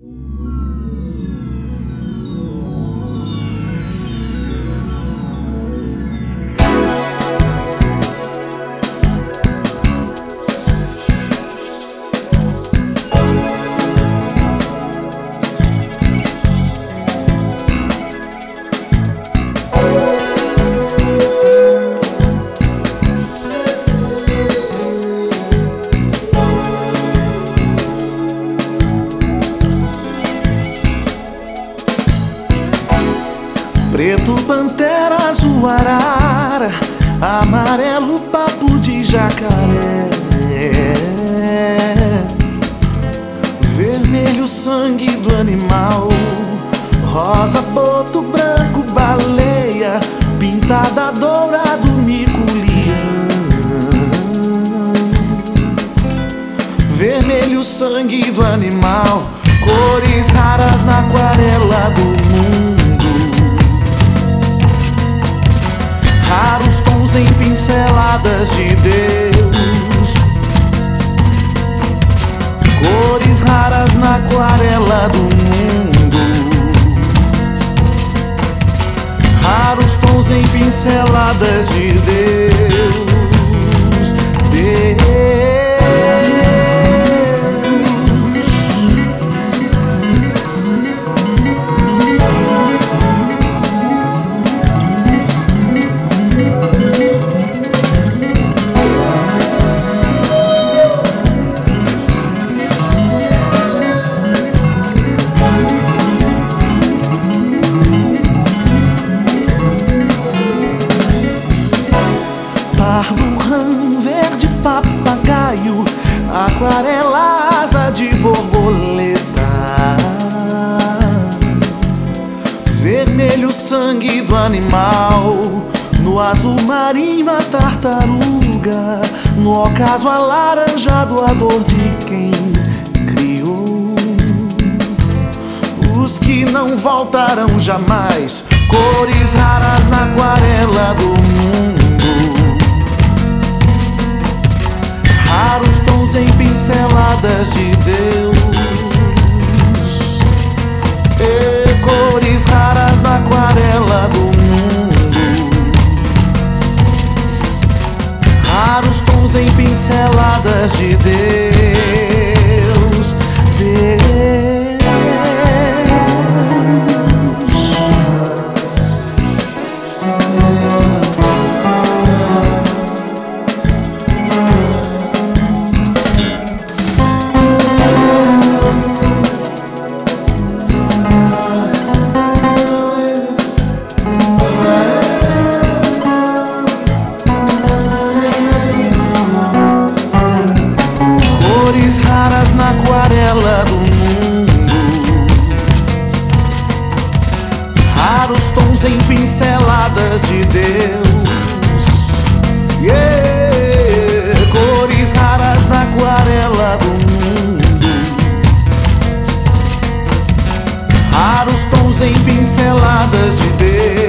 Ooh. Preto, pantera, azul, arara Amarelo, papo de jacaré. Vermelho, sangue do animal Rosa, boto, branco, baleia Pintada, dourado, mico, Vermelho, sangue do animal Cores raras Raros tons em pinceladas de Deus. Deus. Verde, papagaio, aquarela, asa de borboleta, vermelho, sangue do animal, no azul marinho a tartaruga, no ocaso alaranjado a dor de quem criou. Os que não voltarão jamais, cores raras na aquarela do pinceladas de Deus. E cores raras na aquarela do mundo. Raros tons em pinceladas de Deus. Na aquarela do mundo. Raros tons em pinceladas de Deus. Yeah, cores raras na aquarela do mundo. Raros tons em pinceladas de Deus.